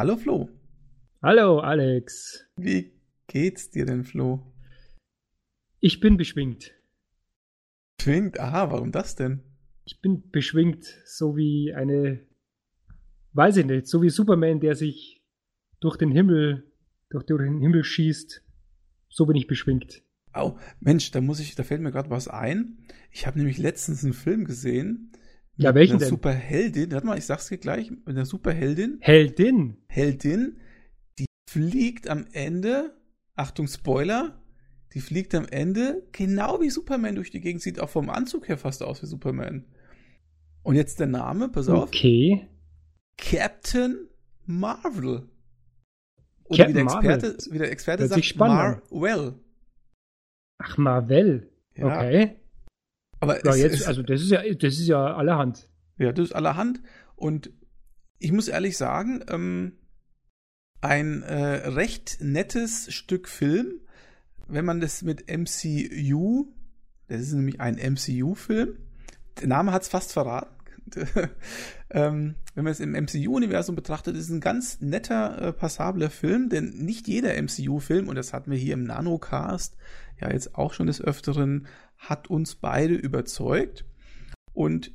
Hallo Flo. Hallo Alex. Wie geht's dir denn, Flo? Ich bin beschwingt. Beschwingt? Aha, warum das denn? Ich bin beschwingt, so wie eine, weiß ich nicht, so wie Superman, der sich durch den Himmel, durch den Himmel schießt. So bin ich beschwingt. Oh, Mensch, da muss ich, da fällt mir gerade was ein. Ich habe nämlich letztens einen Film gesehen. Ja, welchen denn? Superheldin. Warte mal, ich sag's dir gleich. Mit einer Superheldin. Heldin. Heldin, die fliegt am Ende, Achtung Spoiler, die fliegt am Ende genau wie Superman durch die Gegend, sieht auch vom Anzug her fast aus wie Superman. Und jetzt der Name, pass auf. Okay. Captain Marvel. Oder Captain wie der Marvel. Experte, wie der Experte sagt, Marvel. Ach, Marvel. Ja. Okay. Aber Ja, jetzt, es, also das ist ja, das ist ja allerhand. Ja, das ist allerhand. Und ich muss ehrlich sagen, ähm, ein äh, recht nettes Stück Film, wenn man das mit MCU, das ist nämlich ein MCU-Film, der Name hat es fast verraten. ähm, wenn man es im MCU-Universum betrachtet, ist es ein ganz netter, äh, passabler Film, denn nicht jeder MCU-Film, und das hatten wir hier im Nanocast ja jetzt auch schon des Öfteren, hat uns beide überzeugt. Und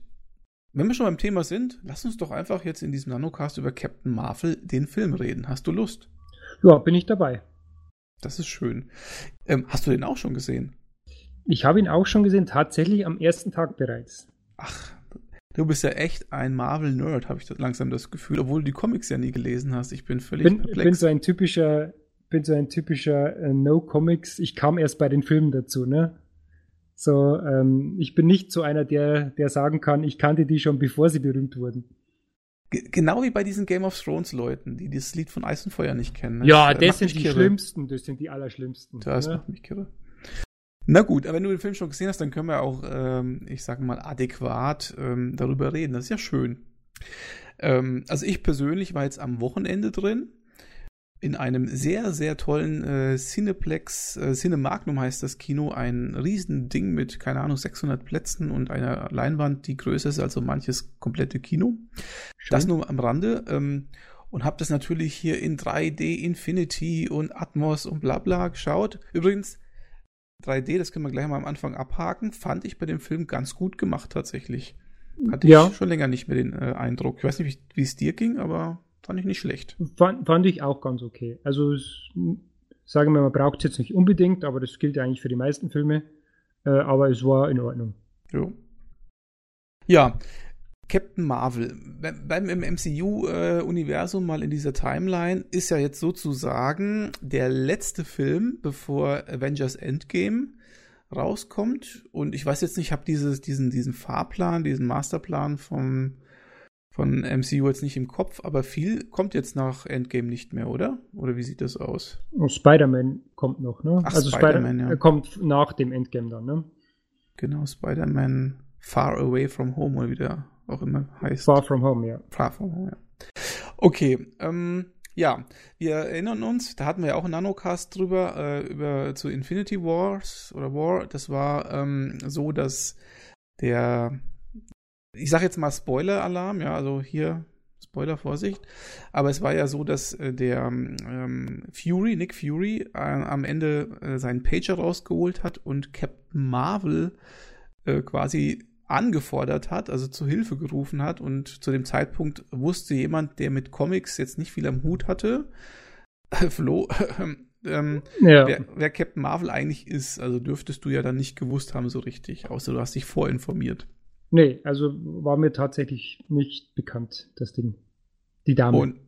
wenn wir schon beim Thema sind, lass uns doch einfach jetzt in diesem Nanocast über Captain Marvel, den Film, reden. Hast du Lust? Ja, bin ich dabei. Das ist schön. Ähm, hast du den auch schon gesehen? Ich habe ihn auch schon gesehen, tatsächlich am ersten Tag bereits. Ach, du bist ja echt ein Marvel-Nerd, habe ich langsam das Gefühl, obwohl du die Comics ja nie gelesen hast. Ich bin völlig Bin, perplex. bin so ein typischer, bin so ein typischer äh, No Comics. Ich kam erst bei den Filmen dazu, ne? So, ähm, ich bin nicht so einer, der, der sagen kann, ich kannte die schon, bevor sie berühmt wurden. Ge- Genau wie bei diesen Game of Thrones Leuten, die dieses Lied von Eis und Feuer nicht kennen. ne? Ja, das das sind die kirre. schlimmsten, das sind die allerschlimmsten. Das ne? macht mich kirre. Na gut, aber wenn du den Film schon gesehen hast, dann können wir auch, ähm, ich sage mal, adäquat ähm, darüber reden. Das ist ja schön. Ähm, also ich persönlich war jetzt am Wochenende drin in einem sehr, sehr tollen äh, Cineplex, äh, Cinemagnum heißt das Kino, ein Riesending mit, keine Ahnung, 600 Plätzen und einer Leinwand, die größer ist als so manches komplette Kino. Schön. Das nur am Rande. Ähm, und habe das natürlich hier in 3D Infinity und Atmos und bla bla geschaut. Übrigens, 3D, das können wir gleich mal am Anfang abhaken, fand ich bei dem Film ganz gut gemacht tatsächlich. Hatte Ja. ich schon länger nicht mehr den äh, Eindruck. Ich weiß nicht, wie wie es dir ging, aber fand ich nicht schlecht. Fand, fand ich auch ganz okay. Also, es, sagen wir, man braucht es jetzt nicht unbedingt, aber das gilt ja eigentlich für die meisten Filme. Äh, aber es war in Ordnung. Jo. Ja, Captain Marvel. Be- Beim im MCU-Universum mal in dieser Timeline ist ja jetzt sozusagen der letzte Film, bevor Avengers Endgame rauskommt. Und ich weiß jetzt nicht, ich habe dieses, diesen, diesen Fahrplan, diesen Masterplan vom, von MCU jetzt nicht im Kopf, aber viel kommt jetzt nach Endgame nicht mehr, oder? Oder wie sieht das aus? Und Spider-Man kommt noch, ne? Ach, also Spider-Man, Spider ja. äh, kommt nach dem Endgame dann, ne? Genau, Spider-Man Far Away from Home oder wie der auch immer heißt. Far From Home, ja. Far from home, ja. Okay, ähm, ja, wir erinnern uns, da hatten wir ja auch einen Nanocast drüber, äh, über zu Infinity Wars oder War. Das war ähm, so, dass der, ich sag jetzt mal Spoiler-Alarm, ja, also hier Spoiler, Vorsicht. Aber es war ja so, dass äh, der ähm, Fury, Nick Fury, äh, am Ende äh, seinen Pager rausgeholt hat und Captain Marvel äh, quasi angefordert hat, also zu Hilfe gerufen hat und zu dem Zeitpunkt wusste jemand, der mit Comics jetzt nicht viel am Hut hatte, Flo, ähm, Ja, wer, wer Captain Marvel eigentlich ist. Also dürftest du ja dann nicht gewusst haben so richtig, außer du hast dich vorinformiert. Nee, also war mir tatsächlich nicht bekannt, das Ding. Die Dame. Und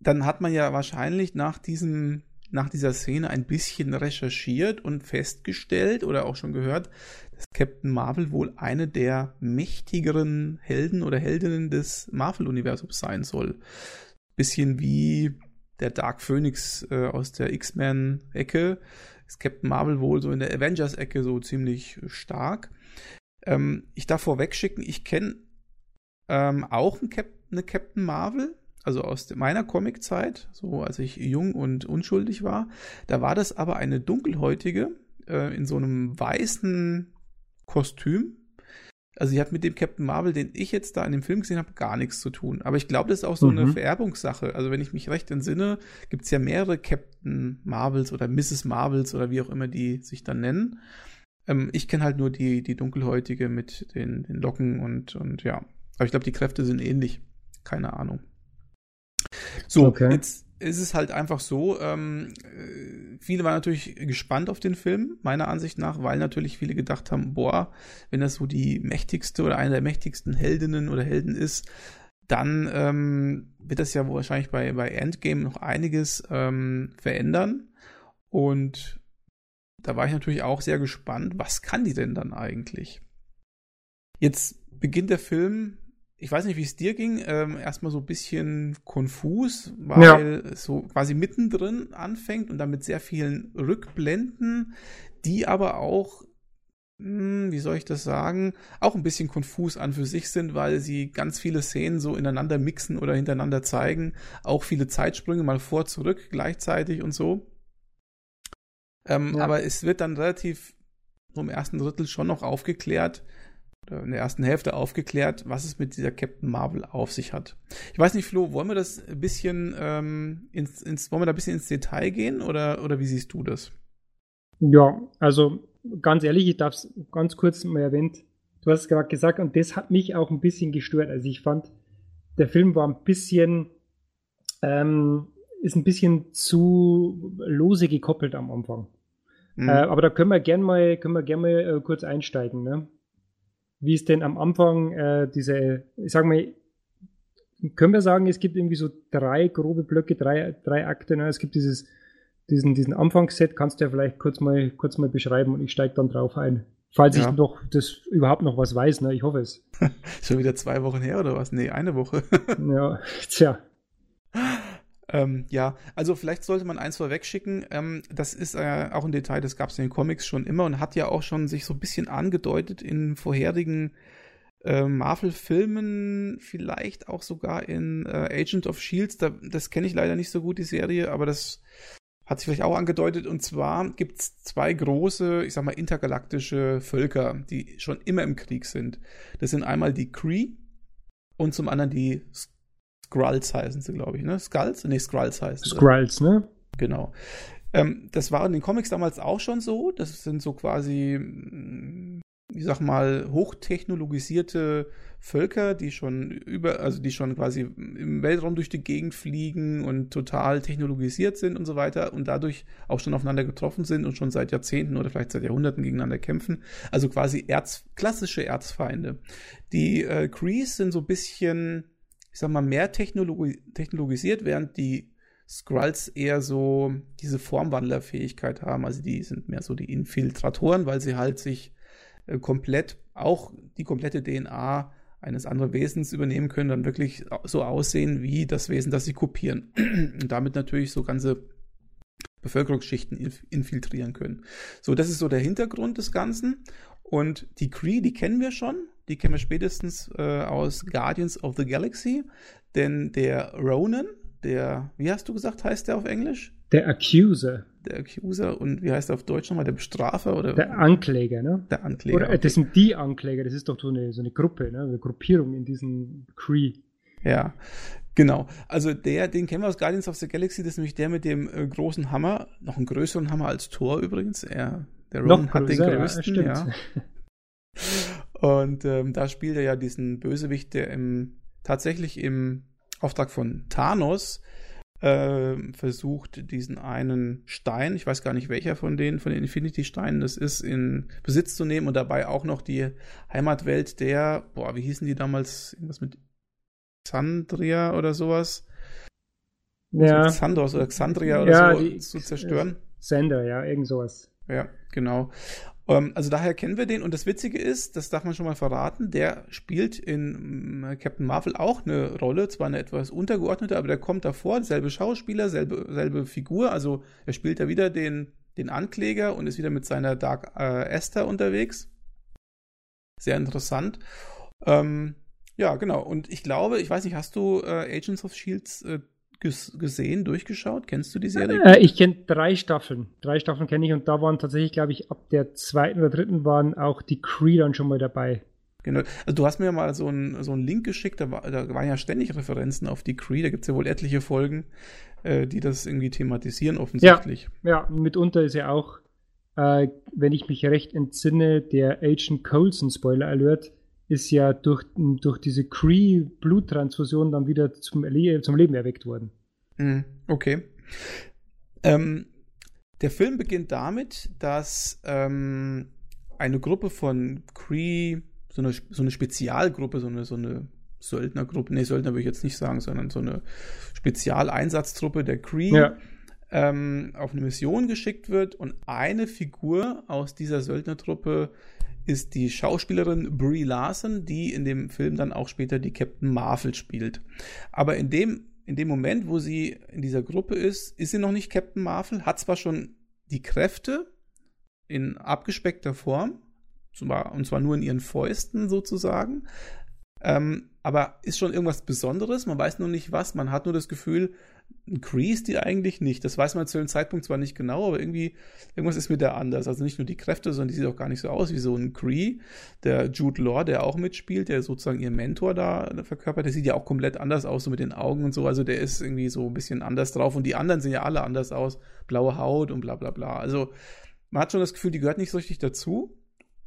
dann hat man ja wahrscheinlich nach diesem nach dieser Szene ein bisschen recherchiert und festgestellt oder auch schon gehört, dass Captain Marvel wohl eine der mächtigeren Helden oder Heldinnen des Marvel-Universums sein soll. Bisschen wie der Dark Phoenix äh, aus der X-Men-Ecke ist Captain Marvel wohl so in der Avengers-Ecke so ziemlich stark. Ähm, ich darf vorwegschicken, ich kenne ähm, auch einen Cap eine Captain Marvel, also aus meiner Comic-Zeit, so als ich jung und unschuldig war. Da war das aber eine dunkelhäutige äh, in so einem weißen Kostüm. Also sie hat mit dem Captain Marvel, den ich jetzt da in dem Film gesehen habe, gar nichts zu tun. Aber ich glaube, das ist auch so mhm. eine Vererbungssache. Also wenn ich mich recht entsinne, gibt es ja mehrere Captain Marvels oder Mrs. Marvels oder wie auch immer die sich dann nennen. Ähm, ich kenne halt nur die, die dunkelhäutige mit den, den Locken und, und ja. Aber ich glaube, die Kräfte sind ähnlich. Keine Ahnung. So, okay. jetzt ist es halt einfach so, ähm, äh, viele waren natürlich gespannt auf den Film, meiner Ansicht nach, weil natürlich viele gedacht haben, boah, wenn das so die mächtigste oder eine der mächtigsten Heldinnen oder Helden ist, dann ähm, wird das ja wahrscheinlich bei, bei Endgame noch einiges ähm, verändern. Und da war ich natürlich auch sehr gespannt, was kann die denn dann eigentlich? Jetzt beginnt der Film ich weiß nicht, wie es dir ging, ähm, erstmal so ein bisschen konfus, weil ja. es so quasi mittendrin anfängt und dann mit sehr vielen Rückblenden, die aber auch, hm, wie soll ich das sagen, auch ein bisschen konfus an für sich sind, weil sie ganz viele Szenen so ineinander mixen oder hintereinander zeigen, auch viele Zeitsprünge mal vor, zurück gleichzeitig und so. Ähm, ja. Aber es wird dann relativ so im ersten Drittel schon noch aufgeklärt, in der ersten Hälfte aufgeklärt, was es mit dieser Captain Marvel auf sich hat. Ich weiß nicht, Flo, wollen wir das ein bisschen ähm, ins, ins, wollen wir da ein bisschen ins Detail gehen oder, oder wie siehst du das? Ja, also ganz ehrlich, ich darf es ganz kurz mal erwähnt. Du hast es gerade gesagt und das hat mich auch ein bisschen gestört. Also ich fand, der Film war ein bisschen, ähm, ist ein bisschen zu lose gekoppelt am Anfang. Mhm. Äh, aber da können wir gern mal, können wir gern mal äh, kurz einsteigen. Ne? wie es denn am Anfang äh, diese, ich sag mal, können wir sagen, es gibt irgendwie so drei grobe Blöcke, drei, drei Akte. Ne? Es gibt dieses, diesen, diesen Anfangsset, kannst du ja vielleicht kurz mal, kurz mal beschreiben und ich steige dann drauf ein. Falls ja. ich noch das überhaupt noch was weiß, ne? Ich hoffe es. Schon wieder zwei Wochen her oder was? Nee, eine Woche. ja, tja. Ähm, ja, also vielleicht sollte man eins vorwegschicken. Ähm, das ist äh, auch ein Detail, das gab es in den Comics schon immer und hat ja auch schon sich so ein bisschen angedeutet in vorherigen äh, Marvel-Filmen, vielleicht auch sogar in äh, Agent of Shields. Da, das kenne ich leider nicht so gut, die Serie, aber das hat sich vielleicht auch angedeutet. Und zwar gibt es zwei große, ich sag mal, intergalaktische Völker, die schon immer im Krieg sind. Das sind einmal die Kree und zum anderen die Skrulls heißen sie, glaube ich, ne? Skulls? Nee, Skrulls heißen sie. Skrulls, ne? Genau. Ähm, das war in den Comics damals auch schon so. Das sind so quasi, ich sag mal, hochtechnologisierte Völker, die schon über, also die schon quasi im Weltraum durch die Gegend fliegen und total technologisiert sind und so weiter und dadurch auch schon aufeinander getroffen sind und schon seit Jahrzehnten oder vielleicht seit Jahrhunderten gegeneinander kämpfen. Also quasi Erz, klassische Erzfeinde. Die äh, Crees sind so ein bisschen ich sag mal, mehr technologi technologisiert, während die Skrulls eher so diese Formwandlerfähigkeit haben. Also die sind mehr so die Infiltratoren, weil sie halt sich äh, komplett, auch die komplette DNA eines anderen Wesens übernehmen können, dann wirklich so aussehen wie das Wesen, das sie kopieren. Und damit natürlich so ganze Bevölkerungsschichten infiltrieren können. So, das ist so der Hintergrund des Ganzen. Und die Cree, die kennen wir schon. Die kennen wir spätestens äh, aus Guardians of the Galaxy. Denn der Ronan, der, wie hast du gesagt, heißt der auf Englisch? Der Accuser. Der Accuser und wie heißt er auf Deutsch nochmal? Der Bestrafer oder? Der Ankläger, ne? Der Ankläger. Oder okay. das sind die Ankläger, das ist doch so eine, so eine Gruppe, ne? Eine Gruppierung in diesem Cree. Ja, genau. Also der, den kennen wir aus Guardians of the Galaxy, das ist nämlich der mit dem äh, großen Hammer, noch einen größeren Hammer als Thor übrigens. Er, der Ronan hat den größten, ja. Und ähm, da spielt er ja diesen Bösewicht, der im, tatsächlich im Auftrag von Thanos äh, versucht, diesen einen Stein, ich weiß gar nicht welcher von denen, von den Infinity-Steinen das ist, in Besitz zu nehmen und dabei auch noch die Heimatwelt der, boah, wie hießen die damals, irgendwas mit Xandria oder sowas? Ja. Xandros oder Xandria oder ja, so die, zu zerstören. Sender, ja, irgend sowas. Ja, genau. Ähm, also daher kennen wir den und das Witzige ist, das darf man schon mal verraten, der spielt in äh, Captain Marvel auch eine Rolle, zwar eine etwas untergeordnete, aber der kommt davor, selbe Schauspieler, selbe, selbe Figur, also er spielt da wieder den, den Ankläger und ist wieder mit seiner Dark äh, Esther unterwegs. Sehr interessant. Ähm, ja, genau. Und ich glaube, ich weiß nicht, hast du äh, Agents of Shields äh, gesehen, durchgeschaut? Kennst du die Serie? Äh, ich kenne drei Staffeln. Drei Staffeln kenne ich und da waren tatsächlich, glaube ich, ab der zweiten oder dritten waren auch die Cree dann schon mal dabei. Genau. Also du hast mir mal so einen so einen Link geschickt, da, war, da waren ja ständig Referenzen auf die Cree, da gibt es ja wohl etliche Folgen, äh, die das irgendwie thematisieren offensichtlich. Ja, ja mitunter ist ja auch, äh, wenn ich mich recht entsinne, der Agent Coulson Spoiler Alert ist ja durch, durch diese Cree-Bluttransfusion dann wieder zum, zum Leben erweckt worden. Mhm, okay. Ähm, der Film beginnt damit, dass ähm, eine Gruppe von Cree, so eine, so eine Spezialgruppe, so eine, so eine Söldnergruppe, nee, Söldner würde ich jetzt nicht sagen, sondern so eine Spezialeinsatztruppe der Cree ja. ähm, auf eine Mission geschickt wird und eine Figur aus dieser Söldnertruppe ist die Schauspielerin Brie Larson, die in dem Film dann auch später die Captain Marvel spielt. Aber in dem, in dem Moment, wo sie in dieser Gruppe ist, ist sie noch nicht Captain Marvel, hat zwar schon die Kräfte in abgespeckter Form, und zwar nur in ihren Fäusten sozusagen, ähm, aber ist schon irgendwas Besonderes, man weiß nur nicht was, man hat nur das Gefühl, ein Cree ist die eigentlich nicht. Das weiß man zu dem Zeitpunkt zwar nicht genau, aber irgendwie, irgendwas ist mit der anders. Also nicht nur die Kräfte, sondern die sieht auch gar nicht so aus wie so ein Cree. Der Jude Law, der auch mitspielt, der sozusagen ihr Mentor da verkörpert, der sieht ja auch komplett anders aus, so mit den Augen und so. Also der ist irgendwie so ein bisschen anders drauf. Und die anderen sehen ja alle anders aus. Blaue Haut und bla bla bla. Also man hat schon das Gefühl, die gehört nicht so richtig dazu.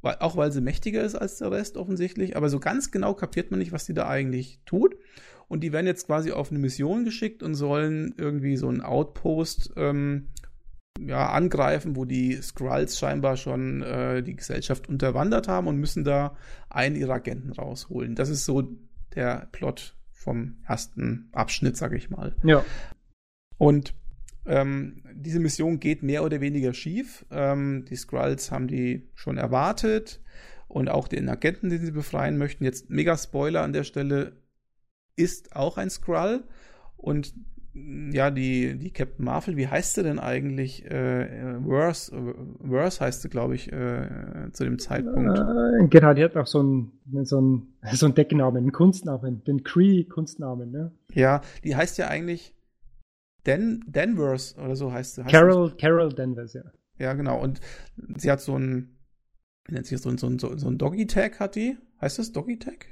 Weil, auch weil sie mächtiger ist als der Rest offensichtlich. Aber so ganz genau kapiert man nicht, was die da eigentlich tut und die werden jetzt quasi auf eine Mission geschickt und sollen irgendwie so einen Outpost ähm, ja, angreifen, wo die Skrulls scheinbar schon äh, die Gesellschaft unterwandert haben und müssen da einen ihrer Agenten rausholen. Das ist so der Plot vom ersten Abschnitt, sag ich mal. Ja. Und ähm, diese Mission geht mehr oder weniger schief. Ähm, die Skrulls haben die schon erwartet und auch den Agenten, den sie befreien möchten. Jetzt mega Spoiler an der Stelle ist auch ein Skrull. Und ja, die, die Captain Marvel, wie heißt sie denn eigentlich? Äh, Worse, Worse heißt sie, glaube ich, äh, zu dem Zeitpunkt. Äh, genau, die hat auch so einen so ein, so ein Decknamen, einen Kunstnamen, den Cree-Kunstnamen, ne? Ja, die heißt ja eigentlich Den, Danvers oder so heißt sie. Carol, Carol Danvers, ja. Ja, genau. Und sie hat so ein, wie nennt sich so ein, so ein, so ein Doggy-Tag hat die? Heißt das Doggy-Tag?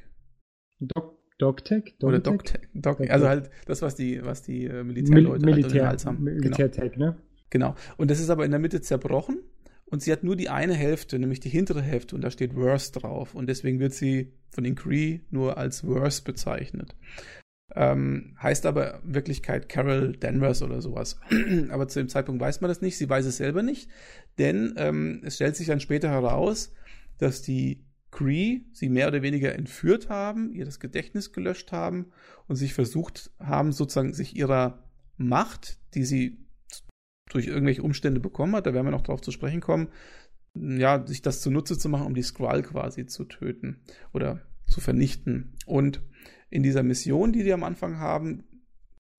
Dog Dogtech? Oder Dogtech. Dog, also halt das, was die, was die äh, Militärleute Mil Militär, halt haben. Militärtech, genau. ne? Genau. Und das ist aber in der Mitte zerbrochen und sie hat nur die eine Hälfte, nämlich die hintere Hälfte und da steht Worse drauf und deswegen wird sie von den Cree nur als Worse bezeichnet. Ähm, heißt aber in Wirklichkeit Carol Danvers oder sowas. aber zu dem Zeitpunkt weiß man das nicht, sie weiß es selber nicht, denn ähm, es stellt sich dann später heraus, dass die Cree sie mehr oder weniger entführt haben, ihr das Gedächtnis gelöscht haben und sich versucht haben, sozusagen sich ihrer Macht, die sie durch irgendwelche Umstände bekommen hat, da werden wir noch drauf zu sprechen kommen, ja, sich das zunutze zu machen, um die Skrull quasi zu töten oder zu vernichten. Und in dieser Mission, die die am Anfang haben,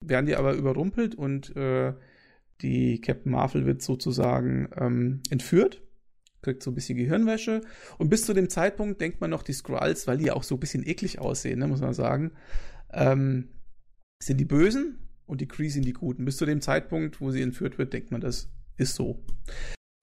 werden die aber überrumpelt und äh, die Captain Marvel wird sozusagen ähm, entführt kriegt so ein bisschen Gehirnwäsche. Und bis zu dem Zeitpunkt denkt man noch, die Skrulls, weil die ja auch so ein bisschen eklig aussehen, ne, muss man sagen, ähm, sind die Bösen und die Kree sind die Guten. Bis zu dem Zeitpunkt, wo sie entführt wird, denkt man, das ist so.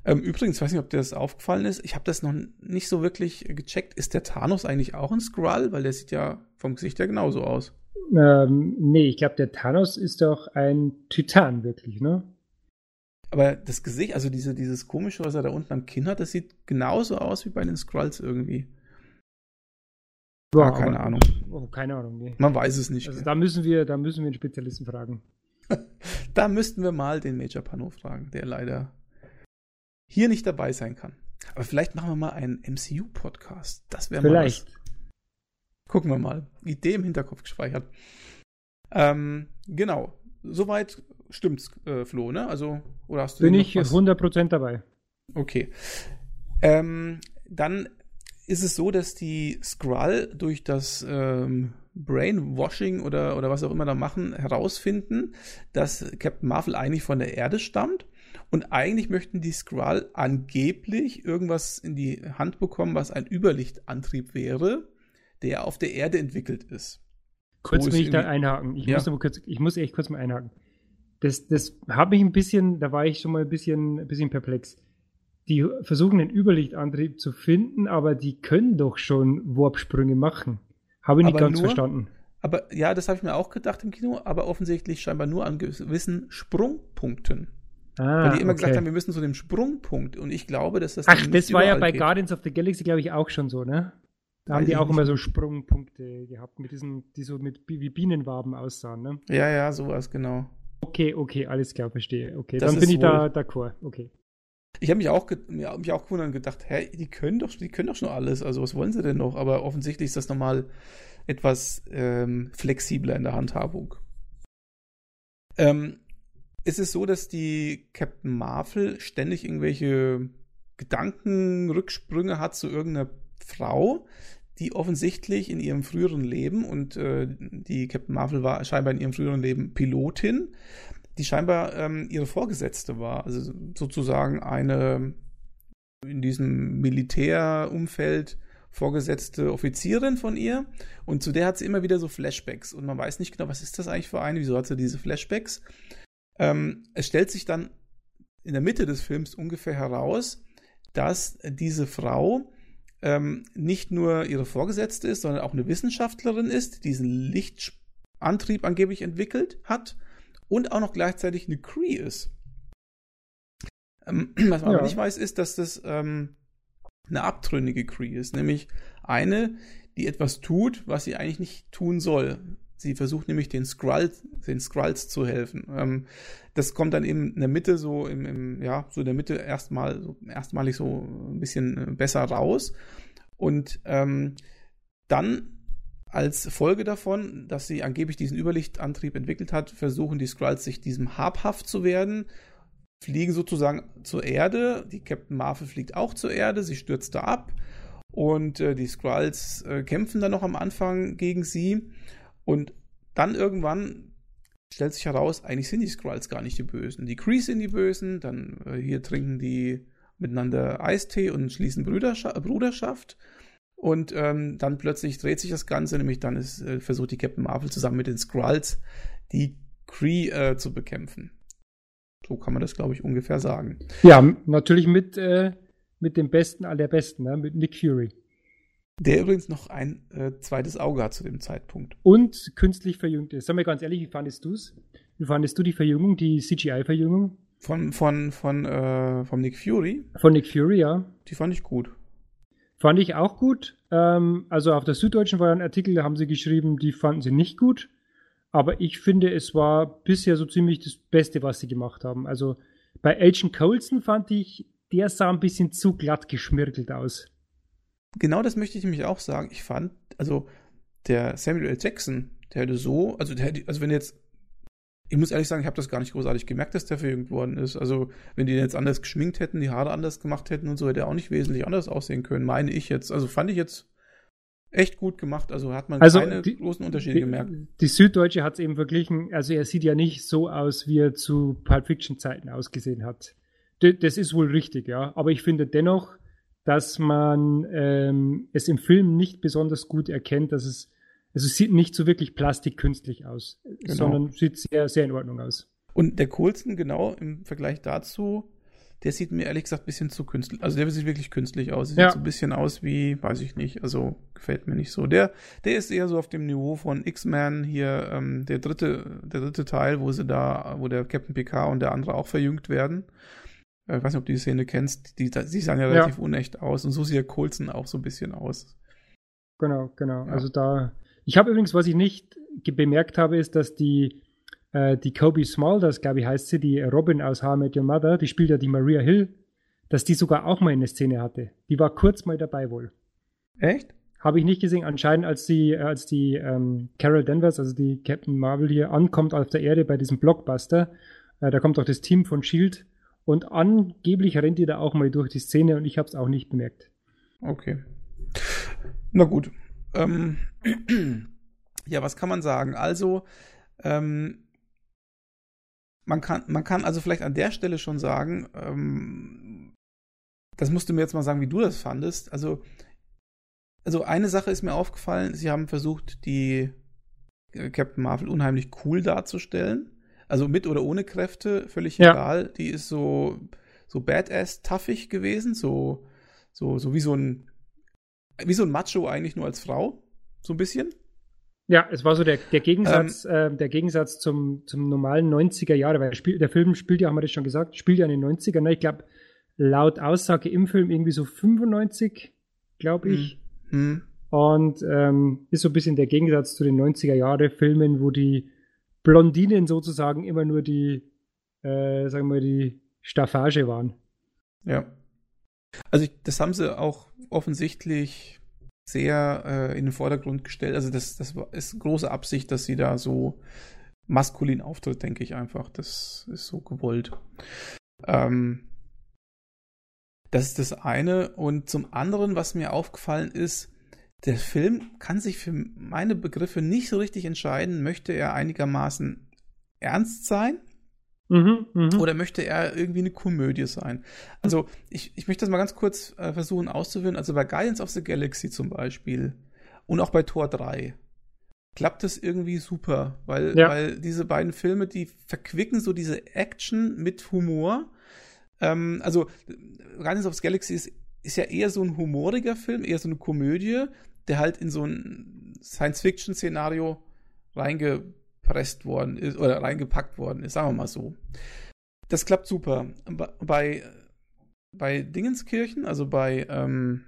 Ähm, übrigens, weiß nicht, ob dir das aufgefallen ist, ich habe das noch nicht so wirklich gecheckt. Ist der Thanos eigentlich auch ein Skrull? Weil der sieht ja vom Gesicht ja genauso aus. Ähm, nee, ich glaube, der Thanos ist doch ein Titan, wirklich, ne? Aber das Gesicht, also diese, dieses komische, was er da unten am Kinn hat, das sieht genauso aus wie bei den Scrolls irgendwie. Ja, ah, keine Ahnung. Oh, keine Ahnung, nee. Man weiß es nicht. Also da müssen wir, da müssen wir einen Spezialisten fragen. da müssten wir mal den Major Pano fragen, der leider hier nicht dabei sein kann. Aber vielleicht machen wir mal einen MCU-Podcast. Das wäre mal Vielleicht. Gucken wir mal. Idee im Hinterkopf gespeichert. Ähm, genau. Soweit stimmt's, äh, Flo, ne? Also, oder hast du Bin ich was? 100% dabei. Okay. Ähm, dann ist es so, dass die Skrull durch das ähm, Brainwashing oder, oder was auch immer da machen, herausfinden, dass Captain Marvel eigentlich von der Erde stammt. Und eigentlich möchten die Skrull angeblich irgendwas in die Hand bekommen, was ein Überlichtantrieb wäre, der auf der Erde entwickelt ist. Kurz will ich da einhaken. Ich, ja. muss kurz, ich muss echt kurz mal einhaken das, das habe ich ein bisschen, da war ich schon mal ein bisschen, ein bisschen perplex. die versuchen den Überlichtantrieb zu finden, aber die können doch schon Warpsprünge machen. Habe ich nicht Aber ganz nur- verstanden. Aber ja, das habe ich mir auch gedacht im Kino, aber offensichtlich scheinbar nur an gewissen Sprungpunkten. Ah, Weil die immer gesagt okay. haben, wir müssen zu dem Sprungpunkt. Und ich glaube, dass das Ach, das war ja bei geht. Guardians of the Galaxy, glaube ich, auch schon so, ne? Da haben die auch nicht. immer so Sprungpunkte gehabt, mit diesen, die so mit wie Bienenwaben aussahen, ne? Ja, ja, sowas, genau. Okay, okay, alles klar, verstehe. Okay, Das dann bin ich da d'accord. Okay. Ich habe mich auch, hab mich auch gewundert und gedacht, hä, die können doch, die können doch schon alles. Also was wollen sie denn noch? Aber offensichtlich ist das nochmal etwas ähm, flexibler in der Handhabung. Ähm, ist es so, dass die Captain Marvel ständig irgendwelche Gedankenrücksprünge hat zu irgendeiner Frau, die offensichtlich in ihrem früheren Leben und äh, die Captain Marvel war scheinbar in ihrem früheren Leben Pilotin, die scheinbar ähm, ihre Vorgesetzte war, also sozusagen eine in diesem Militärumfeld vorgesetzte Offizierin von ihr. Und zu der hat sie immer wieder so Flashbacks. Und man weiß nicht genau, was ist das eigentlich für eine, wieso hat sie diese Flashbacks. Ähm, es stellt sich dann in der Mitte des Films ungefähr heraus, dass diese Frau ähm, nicht nur ihre Vorgesetzte ist, sondern auch eine Wissenschaftlerin ist, die diesen Lichtantrieb angeblich entwickelt hat und auch noch gleichzeitig eine Cree ist. Ähm, was man Ja. aber nicht weiß, ist, dass das ähm, eine abtrünnige Cree ist, nämlich eine, die etwas tut, was sie eigentlich nicht tun soll. Sie versucht nämlich den Skrulls, den Skrulls zu helfen. Ähm, das kommt dann eben in der Mitte so im, im ja so in der Mitte erstmal so erstmalig so ein bisschen äh, besser raus und ähm, dann als Folge davon, dass sie angeblich diesen Überlichtantrieb entwickelt hat, versuchen die Skrulls sich diesem habhaft zu werden, fliegen sozusagen zur Erde. Die Captain Marvel fliegt auch zur Erde, sie stürzt da ab und äh, die Skrulls äh, kämpfen dann noch am Anfang gegen sie und dann irgendwann stellt sich heraus, eigentlich sind die Skrulls gar nicht die Bösen. Die Krees sind die Bösen, dann äh, hier trinken die miteinander Eistee und schließen Brüderscha Bruderschaft. Und ähm, dann plötzlich dreht sich das Ganze, nämlich dann ist, äh, versucht die Captain Marvel zusammen mit den Skrulls die Kree äh, zu bekämpfen. So kann man das, glaube ich, ungefähr sagen. Ja, natürlich mit, äh, mit dem Besten aller Besten, ne? mit Nick Fury. Der übrigens noch ein äh, zweites Auge hat zu dem Zeitpunkt. Und künstlich verjüngt ist. Sag mal ganz ehrlich, wie fandest du es? Wie fandest du die Verjüngung, die CGI-Verjüngung Von, von, von, äh, vom Nick Fury, von Nick Fury, ja? die fand ich gut. Fand ich auch gut. Ähm, also auf der Süddeutschen war ein Artikel, da haben sie geschrieben, die fanden sie nicht gut. Aber ich finde, es war bisher so ziemlich das Beste, was sie gemacht haben. Also bei Agent Coulson fand ich, der sah ein bisschen zu glatt geschmirgelt aus. Genau das möchte ich nämlich auch sagen. Ich fand, also der Samuel L. Jackson, der hätte so, also der hätte, also wenn jetzt, ich muss ehrlich sagen, ich habe das gar nicht großartig gemerkt, dass der verjüngt worden ist. Also wenn die den jetzt anders geschminkt hätten, die Haare anders gemacht hätten und so, hätte er auch nicht wesentlich anders aussehen können, meine ich jetzt. Also fand ich jetzt echt gut gemacht. Also hat man Also keine die- großen Unterschiede Die, gemerkt. die Süddeutsche hat es eben verglichen, also er sieht ja nicht so aus, wie er zu Pulp Fiction Zeiten ausgesehen hat. Das ist wohl richtig, ja. Aber ich finde dennoch, dass man ähm, es im Film nicht besonders gut erkennt, dass es, also es sieht nicht so wirklich plastikkünstlich aus, Genau. sondern sieht sehr, sehr in Ordnung aus. Und der Coulson, genau im Vergleich dazu, der sieht mir ehrlich gesagt ein bisschen zu künstlich. Also der sieht wirklich künstlich aus. Sieht Ja. so ein bisschen aus wie, weiß ich nicht, also gefällt mir nicht so. Der, der ist eher so auf dem Niveau von X-Men hier, ähm, der dritte, der dritte Teil, wo sie da, wo der Captain Picard und der andere auch verjüngt werden. Äh, Ich weiß nicht, ob du die Szene kennst. Die, die sahen ja Ja. relativ unecht aus. Und so sieht der Coulson auch so ein bisschen aus. Genau, genau. Ja. Also da. Ich habe übrigens, was ich nicht bemerkt habe, ist, dass die, äh, die Kobe Smulders, glaube ich, heißt sie, die Robin aus How I Met Your Mother, die spielt ja die Maria Hill, dass die sogar auch mal eine Szene hatte. Die war kurz mal dabei wohl. Echt? Habe ich nicht gesehen, anscheinend, als die, äh, als die ähm, Carol Danvers, also die Captain Marvel hier ankommt auf der Erde bei diesem Blockbuster, äh, da kommt auch das Team von Shield und angeblich rennt die da auch mal durch die Szene und ich habe es auch nicht bemerkt. Okay. Na gut. Ähm, ja, was kann man sagen? Also, ähm, man kann, man kann also vielleicht an der Stelle schon sagen, ähm, das musst du mir jetzt mal sagen, wie du das fandest. Also, also eine Sache ist mir aufgefallen, sie haben versucht, die äh, Captain Marvel unheimlich cool darzustellen. Also mit oder ohne Kräfte, völlig Ja. egal. Die ist so, so badass-tuffig gewesen, so, so, so wie so ein, wie so ein Macho eigentlich nur als Frau, so ein bisschen. Ja, es war so der, der Gegensatz, ähm, äh, der Gegensatz zum, zum normalen 90er Jahre, weil Spiel, der Film spielt ja, haben wir das schon gesagt, spielt ja in den 90ern. Ne? Ich glaube, laut Aussage im Film irgendwie so 95, glaube ich. Mhm. Und ähm, ist so ein bisschen der Gegensatz zu den 90er Jahre Filmen, wo die Blondinen sozusagen immer nur die, äh, sagen wir, die Staffage waren. Ja. Also das haben sie auch offensichtlich sehr äh, in den Vordergrund gestellt. Also das, das ist große Absicht, dass sie da so maskulin auftritt, denke ich einfach. Das ist so gewollt. Ähm, das ist das eine. Und zum anderen, was mir aufgefallen ist, der Film kann sich für meine Begriffe nicht so richtig entscheiden, möchte er einigermaßen ernst sein Mhm, mh. Oder möchte er irgendwie eine Komödie sein? Also, ich, ich möchte das mal ganz kurz äh, versuchen auszuführen. Also bei Guardians of the Galaxy zum Beispiel und auch bei Tor 3 klappt das irgendwie super, weil, ja. weil diese beiden Filme, die verquicken so diese Action mit Humor. Ähm, also, Guardians of the Galaxy ist, ist ja eher so ein humoriger Film, eher so eine Komödie, der halt in so ein Science-Fiction-Szenario reinge reingepresst worden ist oder reingepackt worden ist, sagen wir mal so. Das klappt super. Bei, bei Dingenskirchen, also bei ähm,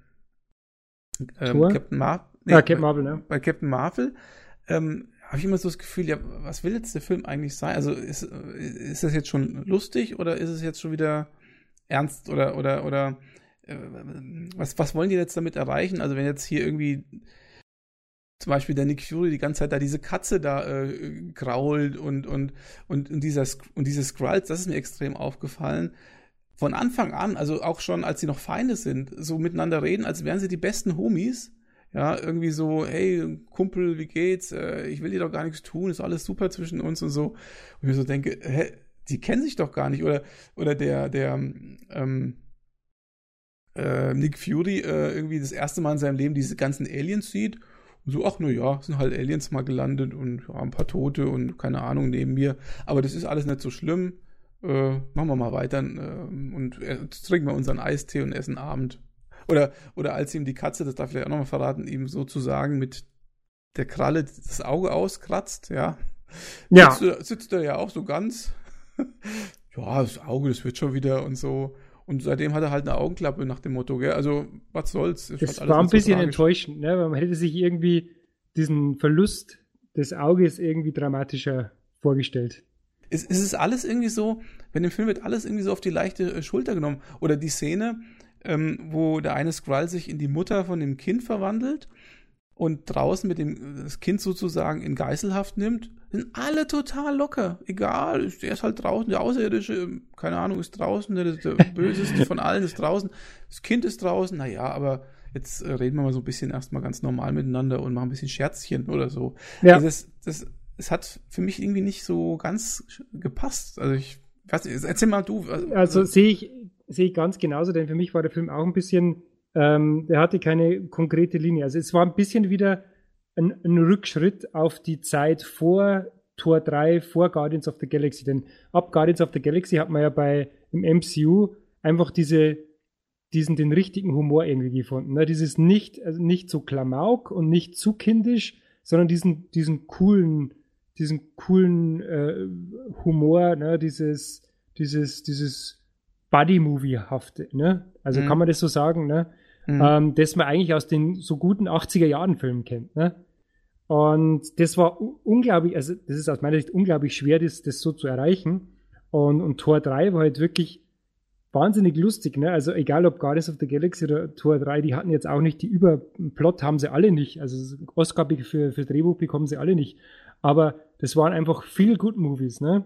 ähm, Captain, Mar nee, ah, Captain Marvel, ne? Bei Captain Marvel ähm, habe ich immer so das Gefühl, ja, was will jetzt der Film eigentlich sein? Also ist, ist das jetzt schon lustig oder ist es jetzt schon wieder ernst oder oder oder was, was wollen die jetzt damit erreichen? Also wenn jetzt hier irgendwie zum Beispiel der Nick Fury die ganze Zeit da diese Katze da äh, grault und, und, und, und, dieser, und diese Skrulls, das ist mir extrem aufgefallen. Von Anfang an, also auch schon als sie noch Feinde sind, so miteinander reden, als wären sie die besten Homies. Ja, irgendwie so, hey, Kumpel, wie geht's? Äh, ich will dir doch gar nichts tun, ist alles super zwischen uns und so. Und ich mir so denke, hä, die kennen sich doch gar nicht. Oder, oder der, der, ähm, äh, Nick Fury äh, irgendwie das erste Mal in seinem Leben diese ganzen Aliens sieht und so, ach, nur ja, sind halt Aliens mal gelandet und ja, ein paar Tote und keine Ahnung neben mir. Aber das ist alles nicht so schlimm. Äh, machen wir mal weiter äh, und äh, trinken wir unseren Eistee und essen Abend. Oder, oder als ihm die Katze, das darf ich auch nochmal verraten, ihm sozusagen mit der Kralle das Auge auskratzt, ja. Ja. Sitzt, sitzt er ja auch so ganz. ja, das Auge, das wird schon wieder und so. Und seitdem hat er halt eine Augenklappe nach dem Motto, gell? Also, was soll's? Das war ein bisschen so enttäuschend, ne? Weil man hätte sich irgendwie diesen Verlust des Auges irgendwie dramatischer vorgestellt. Ist, ist es alles irgendwie so, wenn im Film wird alles irgendwie so auf die leichte äh, Schulter genommen? Oder die Szene, ähm, wo der eine Skrull sich in die Mutter von dem Kind verwandelt und draußen mit dem das Kind sozusagen in Geiselhaft nimmt, sind alle total locker. Egal, der ist halt draußen, der Außerirdische, keine Ahnung, ist draußen, der, der Böseste von allen ist draußen, das Kind ist draußen, naja, aber jetzt äh, reden wir mal so ein bisschen erstmal ganz normal miteinander und machen ein bisschen Scherzchen oder so. Ja. Also das, das, es hat für mich irgendwie nicht so ganz gepasst. Also ich weiß nicht, erzähl mal du. Also, also sehe ich, sehe ich ganz genauso, denn für mich war der Film auch ein bisschen ähm, der hatte keine konkrete Linie. Also es war ein bisschen wieder ein, ein Rückschritt auf die Zeit vor Tor 3, vor Guardians of the Galaxy. Denn ab Guardians of the Galaxy hat man ja bei im MCU einfach diese diesen den richtigen Humor irgendwie gefunden. Ne? Dieses nicht also nicht so Klamauk und nicht zu kindisch, sondern diesen diesen coolen diesen coolen äh, Humor, ne? dieses dieses dieses Buddy-Movie-hafte, ne? Also mhm. kann man das so sagen, ne? Mhm. Ähm, das man eigentlich aus den so guten 80er-Jahren-Filmen kennt, ne? Und das war unglaublich, also das ist aus meiner Sicht unglaublich schwer, das, das so zu erreichen. Und, und Tor 3 war halt wirklich wahnsinnig lustig, ne? Also egal ob Guardians of the Galaxy oder Tor 3, die hatten jetzt auch nicht die Überplot, haben sie alle nicht. Also Oscar für, für Drehbuch bekommen sie alle nicht. Aber das waren einfach viel Good Movies, ne?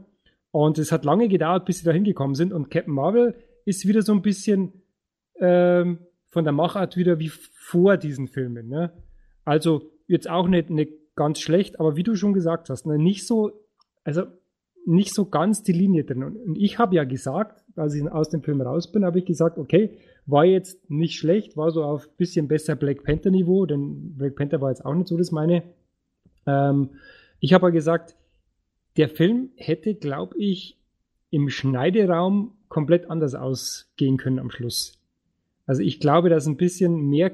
Und es hat lange gedauert, bis sie da hingekommen sind. Und Captain Marvel ist wieder so ein bisschen ähm, von der Machart wieder wie vor diesen Filmen. Ne? Also jetzt auch nicht, nicht ganz schlecht, aber wie du schon gesagt hast, ne, nicht so, also nicht so ganz die Linie drin. Und ich habe ja gesagt, als ich aus dem Film raus bin, habe ich gesagt, okay, war jetzt nicht schlecht, war so auf bisschen besser Black Panther Niveau, denn Black Panther war jetzt auch nicht so das meine. Ähm, ich habe ja gesagt, der Film hätte, glaube ich, im Schneideraum komplett anders ausgehen können am Schluss. Also ich glaube, dass ein bisschen mehr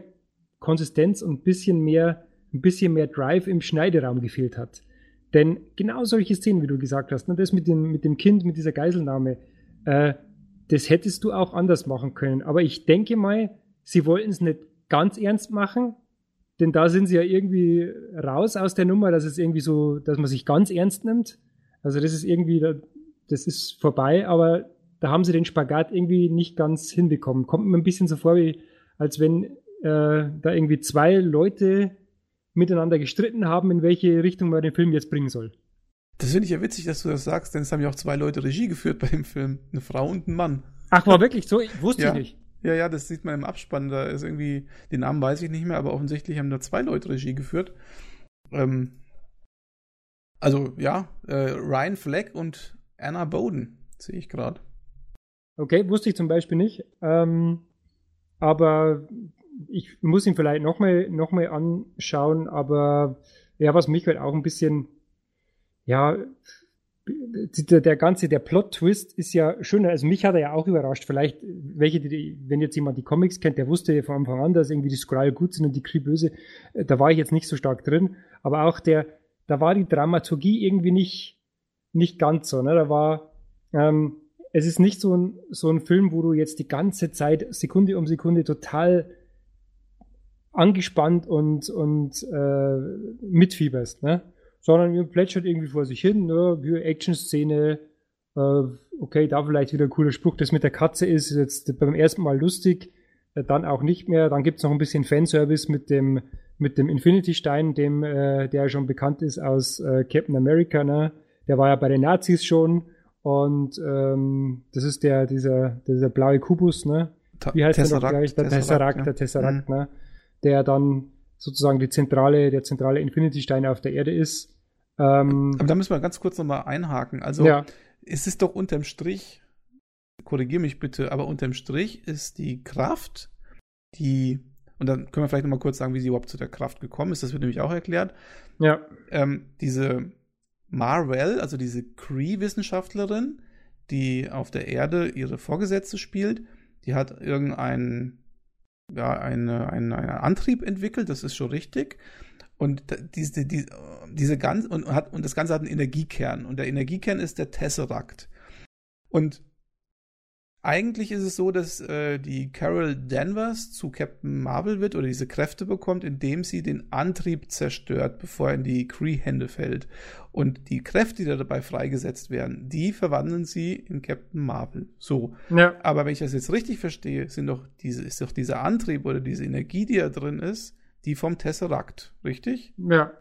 Konsistenz und ein bisschen mehr, ein bisschen mehr Drive im Schneideraum gefehlt hat. Denn genau solche Szenen, wie du gesagt hast, ne, das mit dem, mit dem Kind, mit dieser Geiselnahme, äh, das hättest du auch anders machen können. Aber ich denke mal, sie wollten es nicht ganz ernst machen, denn da sind sie ja irgendwie raus aus der Nummer, dass es irgendwie so, dass man sich ganz ernst nimmt. Also das ist irgendwie, das ist vorbei, aber da haben sie den Spagat irgendwie nicht ganz hinbekommen. Kommt mir ein bisschen so vor, wie als wenn äh, da irgendwie zwei Leute miteinander gestritten haben, in welche Richtung man den Film jetzt bringen soll. Das finde ich ja witzig, dass du das sagst, denn es haben ja auch zwei Leute Regie geführt bei dem Film. Eine Frau und ein Mann. Ach, war wirklich so? Ich wusste ja. ich nicht. Ja, ja, das sieht man im Abspann. Da ist irgendwie, den Namen weiß ich nicht mehr, aber offensichtlich haben da zwei Leute Regie geführt. Ähm, also, ja, äh, Ryan Fleck und Anna Bowden, sehe ich gerade. Okay, wusste ich zum Beispiel nicht. Ähm, aber ich muss ihn vielleicht nochmal noch mal anschauen, aber ja, was mich halt auch ein bisschen, ja, der, der ganze, der Plot-Twist ist ja schöner. Also mich hat er ja auch überrascht. Vielleicht, welche, die, wenn jetzt jemand die Comics kennt, der wusste ja von Anfang an, dass irgendwie die Skrull gut sind und die Kree böse. Da war ich jetzt nicht so stark drin. Aber auch der, da war die Dramaturgie irgendwie nicht, nicht ganz so. Ne? Da war, ähm, es ist nicht so ein, so ein Film, wo du jetzt die ganze Zeit Sekunde um Sekunde total angespannt und, und äh, mitfieberst, ne? Sondern ihr plätschert irgendwie vor sich hin, ne? Action-Szene, äh, okay, da vielleicht wieder ein cooler Spruch, das mit der Katze ist jetzt beim ersten Mal lustig, äh, dann auch nicht mehr. Dann gibt's noch ein bisschen Fanservice mit dem, mit dem Infinity-Stein, dem, äh, der schon bekannt ist aus äh, Captain America, ne? Der war ja bei den Nazis schon und ähm, das ist der, dieser, dieser blaue Kubus, ne? Wie heißt Tesseract, der noch gleich? Der Tesseract, Tesseract ja. der Tesseract, mhm. ne? Der dann sozusagen die zentrale, der zentrale Infinity-Stein auf der Erde ist. Ähm, Aber da müssen wir ganz kurz nochmal einhaken. Also ja. es ist doch unterm Strich, korrigier mich bitte, aber unterm Strich ist die Kraft, die, und dann können wir vielleicht nochmal kurz sagen, wie sie überhaupt zu der Kraft gekommen ist, das wird nämlich auch erklärt. Ja. Ähm, diese Marvel, also diese Cree-Wissenschaftlerin, die auf der Erde ihre Vorgesetzte spielt, die hat irgendeinen ja, eine, eine, einen Antrieb entwickelt, das ist schon richtig. Und diese, die, diese ganz, und, hat, und das Ganze hat einen Energiekern. Und der Energiekern ist der Tesseract. Und eigentlich ist es so, dass äh, die Carol Danvers zu Captain Marvel wird oder diese Kräfte bekommt, indem sie den Antrieb zerstört, bevor er in die Kree-Hände fällt. Und die Kräfte, die dabei freigesetzt werden, die verwandeln sie in Captain Marvel. So. Ja. Aber wenn ich das jetzt richtig verstehe, sind doch diese, ist doch dieser Antrieb oder diese Energie, die da drin ist, die vom Tesseract, richtig? Ja.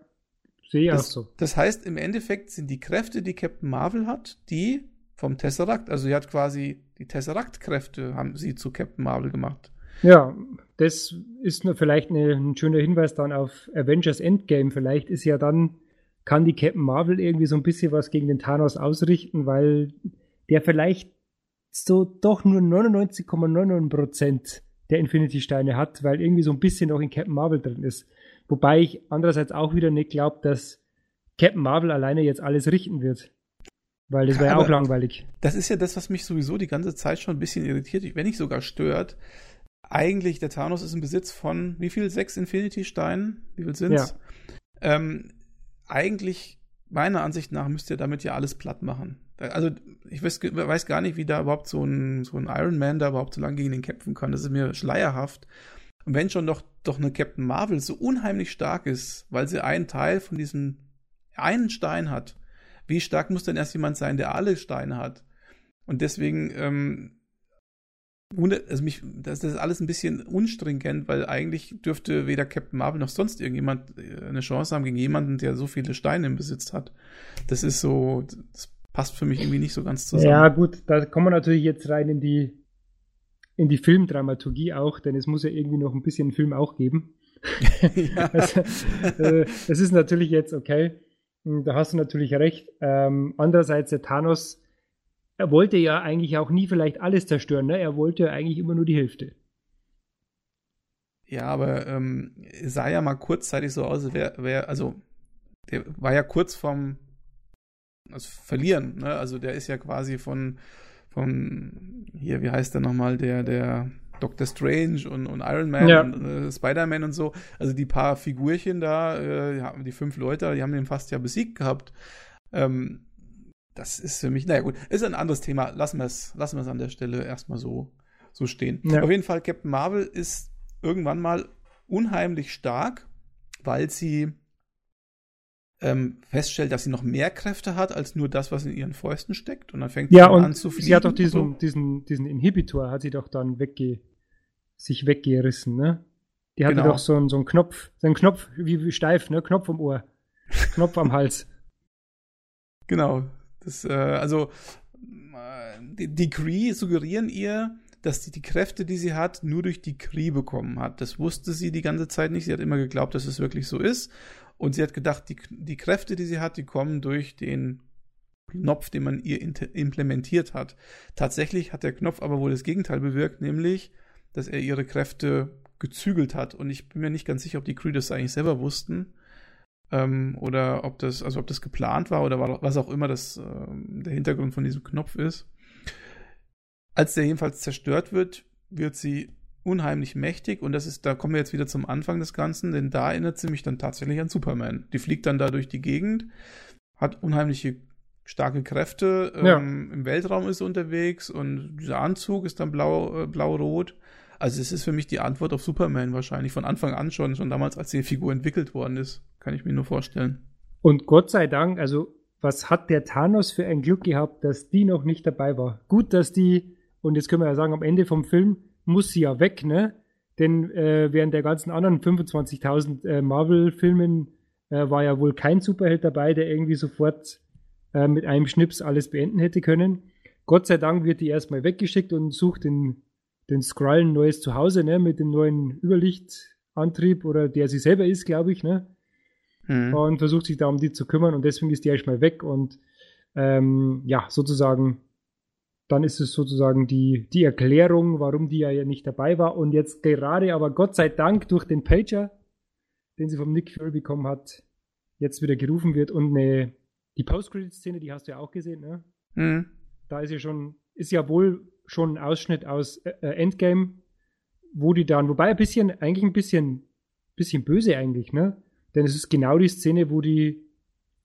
Sehe ich auch so. Das heißt, im Endeffekt sind die Kräfte, die Captain Marvel hat, die vom Tesseract. Also sie hat quasi die Tesseract-Kräfte haben sie zu Captain Marvel gemacht. Ja, das ist nur vielleicht eine, ein schöner Hinweis dann auf Avengers Endgame. Vielleicht ist ja dann, kann die Captain Marvel irgendwie so ein bisschen was gegen den Thanos ausrichten, weil der vielleicht so doch nur 99,99% der Infinity-Steine hat, weil irgendwie so ein bisschen noch in Captain Marvel drin ist. Wobei ich andererseits auch wieder nicht glaube, dass Captain Marvel alleine jetzt alles richten wird. Weil das wäre ja auch langweilig. Das ist ja das, was mich sowieso die ganze Zeit schon ein bisschen irritiert, wenn nicht sogar stört. Eigentlich, der Thanos ist im Besitz von wie viel? Sechs Infinity-Steinen? Wie viel sind's? Ja. Ähm, eigentlich, meiner Ansicht nach, müsst ihr damit ja alles platt machen. Also, ich weiß, weiß gar nicht, wie da überhaupt so ein, so ein Iron Man da überhaupt so lange gegen den kämpfen kann. Das ist mir schleierhaft. Und wenn schon doch, doch eine Captain Marvel so unheimlich stark ist, weil sie einen Teil von diesem einen Stein hat, wie stark muss denn erst jemand sein, der alle Steine hat? Und deswegen, ähm, wundert, also mich, das, das ist alles ein bisschen unstringent, weil eigentlich dürfte weder Captain Marvel noch sonst irgendjemand äh, eine Chance haben gegen jemanden, der so viele Steine im Besitz hat. Das ist so, das passt für mich irgendwie nicht so ganz zusammen. Ja, gut, da kommen wir natürlich jetzt rein in die, in die Filmdramaturgie auch, denn es muss ja irgendwie noch ein bisschen Film auch geben. ja. also, äh, es ist natürlich jetzt okay. Hm, da hast du natürlich recht. Ähm, andererseits, der Thanos, er wollte ja eigentlich auch nie vielleicht alles zerstören. Ne? Er wollte ja eigentlich immer nur die Hälfte. Ja, aber ähm, sah ja mal kurzzeitig so aus, wer, wer, also der war ja kurz vorm also verlieren. Ne? Also der ist ja quasi von von hier, wie heißt der nochmal, der, der Doctor Strange und, und Iron Man Ja. und äh, Spider-Man und so. Also die paar Figurchen da, äh, die fünf Leute, die haben den fast ja besiegt gehabt. Ähm, das ist für mich, naja gut, ist ein anderes Thema. Lassen wir es lassen an der Stelle erstmal so, so stehen. Ja. Auf jeden Fall, Captain Marvel ist irgendwann mal unheimlich stark, weil sie ähm, feststellt, dass sie noch mehr Kräfte hat als nur das, was in ihren Fäusten steckt. Und dann fängt Ja, sie an zu fliegen. sie hat doch diesen, diesen, diesen Inhibitor, hat sie doch dann wegge, sich weggerissen, ne? Die hatte Genau. doch so einen, so einen Knopf, so einen Knopf, wie, wie steif, ne? Knopf am Ohr. Knopf am Hals. Genau. Das, äh, also äh, die, die Kree suggerieren ihr, dass sie die Kräfte, die sie hat, nur durch die bekommen hat. Das wusste sie die ganze Zeit nicht. Sie hat immer geglaubt, dass es wirklich so ist. Und sie hat gedacht, die, die Kräfte, die sie hat, die kommen durch den Knopf, den man ihr implementiert hat. Tatsächlich hat der Knopf aber wohl das Gegenteil bewirkt, nämlich, dass er ihre Kräfte gezügelt hat. Und ich bin mir nicht ganz sicher, ob die Kree das eigentlich selber wussten. Ähm, oder ob das, also ob das geplant war oder wa- was auch immer das, ähm, der Hintergrund von diesem Knopf ist. Als der jedenfalls zerstört wird, wird sie unheimlich mächtig und das ist, da kommen wir jetzt wieder zum Anfang des Ganzen, denn da erinnert sie mich dann tatsächlich an Superman. Die fliegt dann da durch die Gegend, hat unheimliche starke Kräfte, Ja. ähm, im Weltraum ist sie unterwegs und dieser Anzug ist dann blau, äh, blau-rot. Also es ist für mich die Antwort auf Superman wahrscheinlich von Anfang an schon, schon damals, als die Figur entwickelt worden ist. Kann ich mir nur vorstellen. Und Gott sei Dank, also was hat der Thanos für ein Glück gehabt, dass die noch nicht dabei war. Gut, dass die, und jetzt können wir ja sagen, am Ende vom Film muss sie ja weg, ne? Denn äh, während der ganzen anderen 25.000 äh, Marvel-Filmen äh, war ja wohl kein Superheld dabei, der irgendwie sofort äh, mit einem Schnips alles beenden hätte können. Gott sei Dank wird die erstmal weggeschickt und sucht den, den Skrull ein neues Zuhause, ne? Mit dem neuen Überlichtantrieb oder der sie selber ist, glaube ich, ne? Hm. und versucht sich da um die zu kümmern und deswegen ist die erstmal weg und ähm, ja, sozusagen, dann ist es sozusagen die, die Erklärung, warum die ja nicht dabei war und jetzt gerade aber Gott sei Dank durch den Pager, den sie vom Nick Fury bekommen hat, jetzt wieder gerufen wird und eine, die Post-Credit-Szene, die hast du ja auch gesehen, ne? Hm. Da ist ja schon, ist ja wohl schon ein Ausschnitt aus äh, äh, Endgame, wo die dann, wobei ein bisschen, eigentlich ein bisschen, bisschen böse eigentlich, ne? Denn es ist genau die Szene, wo die,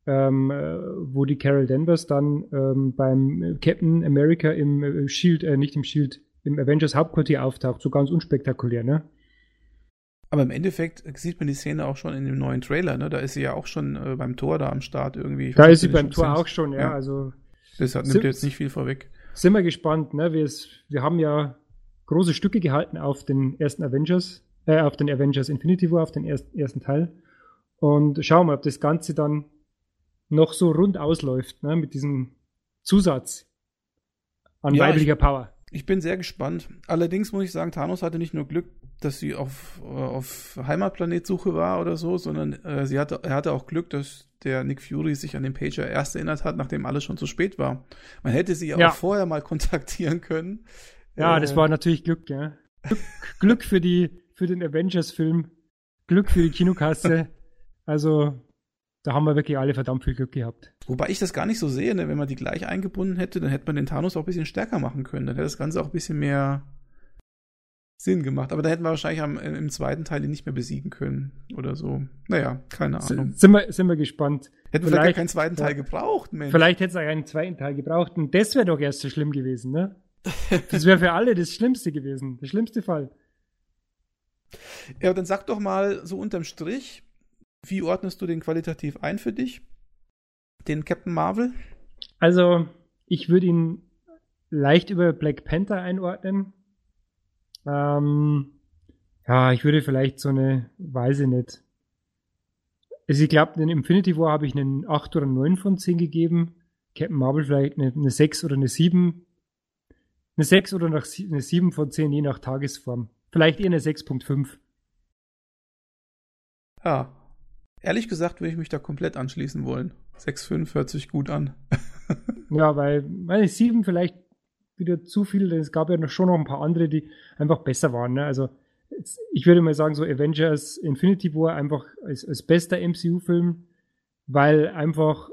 ähm, äh, wo die Carol Danvers dann ähm, beim Captain America im äh, Shield, äh, nicht im Shield, im Avengers Hauptquartier auftaucht, so ganz unspektakulär, ne? Aber im Endeffekt sieht man die Szene auch schon in dem neuen Trailer, ne? Da ist sie ja auch schon äh, beim Tor da am Start irgendwie. Ich Da weiß ist sie beim Tor auch schon, ja, Ja. also Deshalb Sim- nimmt jetzt nicht viel vorweg. Sind wir gespannt, ne? Wir, wir haben ja große Stücke gehalten auf den ersten Avengers, äh, auf den Avengers Infinity War, auf den ersten, ersten Teil. Und schauen wir, ob das Ganze dann noch so rund ausläuft, ne? Mit diesem Zusatz an Ja, weiblicher Power. Ich bin sehr gespannt. Allerdings muss ich sagen, Thanos hatte nicht nur Glück, dass sie auf, äh, auf Heimatplanetsuche war oder so, sondern äh, sie hatte, er hatte auch Glück, dass der Nick Fury sich an den Pager erst erinnert hat, nachdem alles schon zu spät war. Man hätte sie ja, Ja. auch vorher mal kontaktieren können. Ja, Äh, das war natürlich Glück, ja. Glück, Glück für die, für den Avengers-Film, Glück für die Kinokasse. Also, da haben wir wirklich alle verdammt viel Glück gehabt. Wobei ich das gar nicht so sehe, ne? wenn man die gleich eingebunden hätte, dann hätte man den Thanos auch ein bisschen stärker machen können. Dann hätte das Ganze auch ein bisschen mehr Sinn gemacht. Aber da hätten wir wahrscheinlich am, im zweiten Teil ihn nicht mehr besiegen können oder so. Naja, keine Ahnung. Sind wir, sind wir gespannt. Hätten wir vielleicht gar vielleicht- keinen zweiten Teil gebraucht, Mensch. Vielleicht hätte es auch einen zweiten Teil gebraucht und das wäre doch erst so schlimm gewesen, ne? Das wäre für alle das Schlimmste gewesen. Der schlimmste Fall. Ja, dann sag doch mal so unterm Strich, wie ordnest du den qualitativ ein für dich? Den Captain Marvel? Also, ich würde ihn leicht über Black Panther einordnen. Ähm, ja, ich würde vielleicht so eine, weiß ich nicht. Also ich glaube, den Infinity War habe ich einen 8 oder 9 von 10 gegeben. Captain Marvel vielleicht eine, eine 6 oder eine 7. Eine 6 oder eine 7 von 10, je nach Tagesform. Vielleicht eher eine 6.5. Ja. Ehrlich gesagt würde ich mich da komplett anschließen wollen. 6,5 hört sich gut an. Ja, weil, weil 7 vielleicht wieder zu viel, denn es gab ja schon noch ein paar andere, die einfach besser waren. Ne? Also ich würde mal sagen, so Avengers Infinity War einfach als, als bester MCU-Film, weil einfach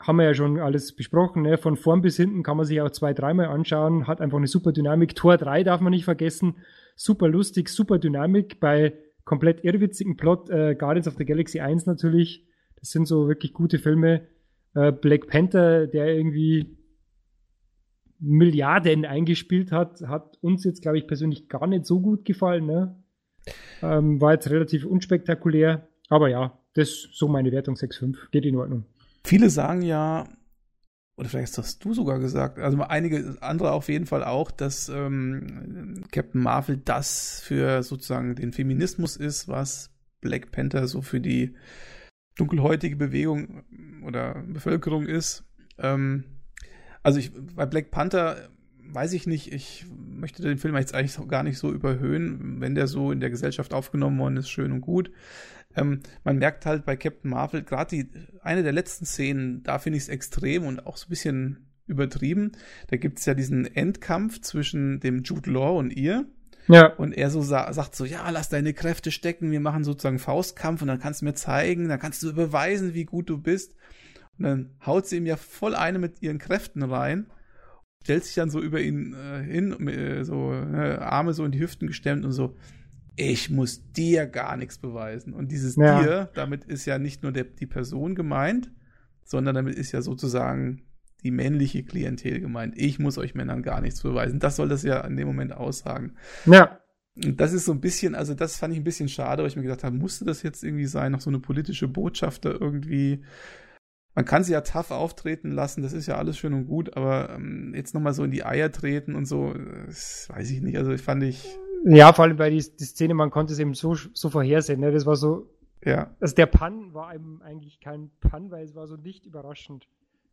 haben wir ja schon alles besprochen. Ne? Von vorn bis hinten kann man sich auch zwei, dreimal anschauen. Hat einfach eine super Dynamik. Tor 3 darf man nicht vergessen. Super lustig, super Dynamik. Bei komplett irrwitzigen Plot. Äh, Guardians of the Galaxy 1 natürlich. Das sind so wirklich gute Filme. Äh, Black Panther, der irgendwie Milliarden eingespielt hat, hat uns jetzt, glaube ich, persönlich gar nicht so gut gefallen. Ne? Ähm, war jetzt relativ unspektakulär. Aber ja, das ist so meine Wertung 6,5. Geht in Ordnung. Viele sagen ja, oder vielleicht hast du sogar gesagt, also einige andere auf jeden Fall auch, dass ähm, Captain Marvel das für sozusagen den Feminismus ist, was Black Panther so für die dunkelhäutige Bewegung oder Bevölkerung ist. Ähm, also ich, bei Black Panther weiß ich nicht, ich möchte den Film jetzt eigentlich gar nicht so überhöhen, wenn der so in der Gesellschaft aufgenommen worden ist, schön und gut. Ähm, man merkt halt bei Captain Marvel, gerade die, eine der letzten Szenen, da finde ich es extrem und auch so ein bisschen übertrieben. Da gibt es ja diesen Endkampf zwischen dem Jude Law und ihr. Ja. Und er so sa sagt so, ja, lass deine Kräfte stecken, wir machen sozusagen Faustkampf und dann kannst du mir zeigen, dann kannst du beweisen, wie gut du bist. Und dann haut sie ihm ja voll eine mit ihren Kräften rein, stellt sich dann so über ihn äh, hin, äh, so äh, Arme so in die Hüften gestemmt und so, ich muss dir gar nichts beweisen. Und dieses ja. dir, damit ist ja nicht nur der, die Person gemeint, sondern damit ist ja sozusagen die männliche Klientel gemeint. Ich muss euch Männern gar nichts beweisen. Das soll das ja in dem Moment aussagen. Ja. Und das ist so ein bisschen, also das fand ich ein bisschen schade, weil ich mir gedacht habe, musste das jetzt irgendwie sein, noch so eine politische Botschaft da irgendwie. Man kann sie ja tough auftreten lassen, das ist ja alles schön und gut, aber ähm, jetzt nochmal so in die Eier treten und so, das weiß ich nicht. Also ich fand ich. Ja, vor allem bei die, die Szene, man konnte es eben so, so vorhersehen, ne? Das war so. Ja. Also der Pun war eben eigentlich kein Pun, weil es war so nicht überraschend.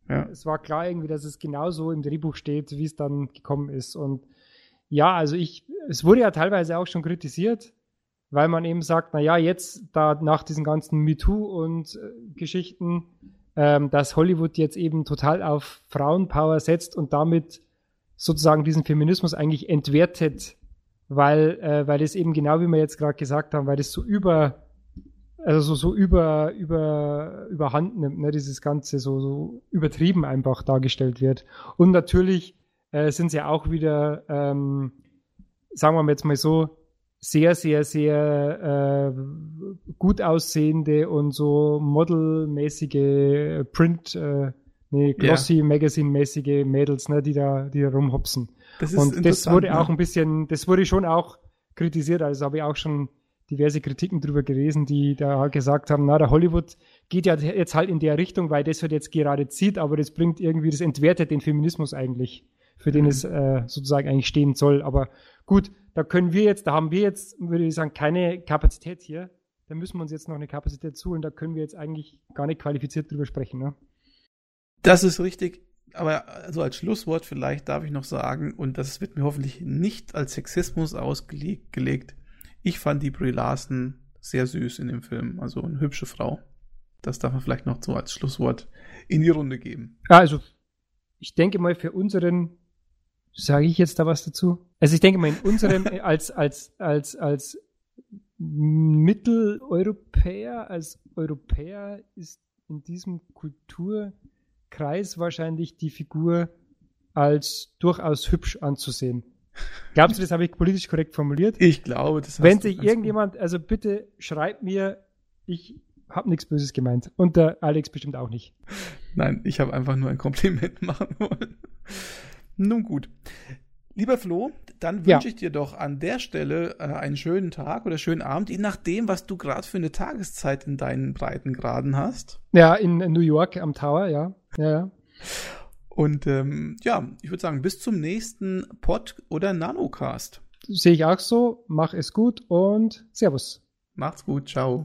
Ja. Es war klar irgendwie, dass es genauso im Drehbuch steht, wie es dann gekommen ist. Und ja, also ich, es wurde ja teilweise auch schon kritisiert, weil man eben sagt, na ja, jetzt da nach diesen ganzen MeToo und äh, Geschichten, ähm, dass Hollywood jetzt eben total auf Frauenpower setzt und damit sozusagen diesen Feminismus eigentlich entwertet, weil, äh, weil es eben genau wie wir jetzt gerade gesagt haben, weil das so über also so, so über, über, überhand nimmt, ne, dieses Ganze so, so übertrieben einfach dargestellt wird. Und natürlich äh, sind sie auch wieder, ähm, sagen wir jetzt mal so, sehr, sehr, sehr äh, gut aussehende und so modelmäßige Print, äh, nee, glossy, ja. Magazine-mäßige Mädels, ne, die da, die da rumhopsen. Das und das wurde ne? auch ein bisschen, das wurde schon auch kritisiert, also habe ich auch schon diverse Kritiken drüber gelesen, die da halt gesagt haben, na, der Hollywood geht ja jetzt halt in der Richtung, weil das halt jetzt gerade zieht, aber das bringt irgendwie, das entwertet den Feminismus eigentlich, für den mhm. es äh, sozusagen eigentlich stehen soll. Aber gut, da können wir jetzt, da haben wir jetzt, würde ich sagen, keine Kapazität hier. Da müssen wir uns jetzt noch eine Kapazität zuholen, da können wir jetzt eigentlich gar nicht qualifiziert drüber sprechen. Ne? Das ist richtig. Aber also als Schlusswort vielleicht darf ich noch sagen, und das wird mir hoffentlich nicht als Sexismus ausgelegt, ich fand die Brie Larson sehr süß in dem Film, also eine hübsche Frau. Das darf man vielleicht noch so als Schlusswort in die Runde geben. Also, ich denke mal, für unseren, sage ich jetzt da was dazu? Also, ich denke mal, in unserem, als, als, als, als Mitteleuropäer, als Europäer ist in diesem Kulturkreis wahrscheinlich die Figur als durchaus hübsch anzusehen. Glaubst du, das habe ich politisch korrekt formuliert? Ich glaube, das Wenn sich irgendjemand, gut. also bitte schreibt mir, ich habe nichts Böses gemeint. Und der Alex bestimmt auch nicht. Nein, ich habe einfach nur ein Kompliment machen wollen. Nun gut. Lieber Flo, dann wünsche ja. ich dir doch an der Stelle äh, einen schönen Tag oder schönen Abend, je nachdem, was du gerade für eine Tageszeit in deinen Breitengraden hast. Ja, in New York am Tower, ja. Ja, ja. Und ähm, ja, ich würde sagen, bis zum nächsten Pod oder Nanocast. Sehe ich auch so. Mach es gut und Servus. Macht's gut. Ciao.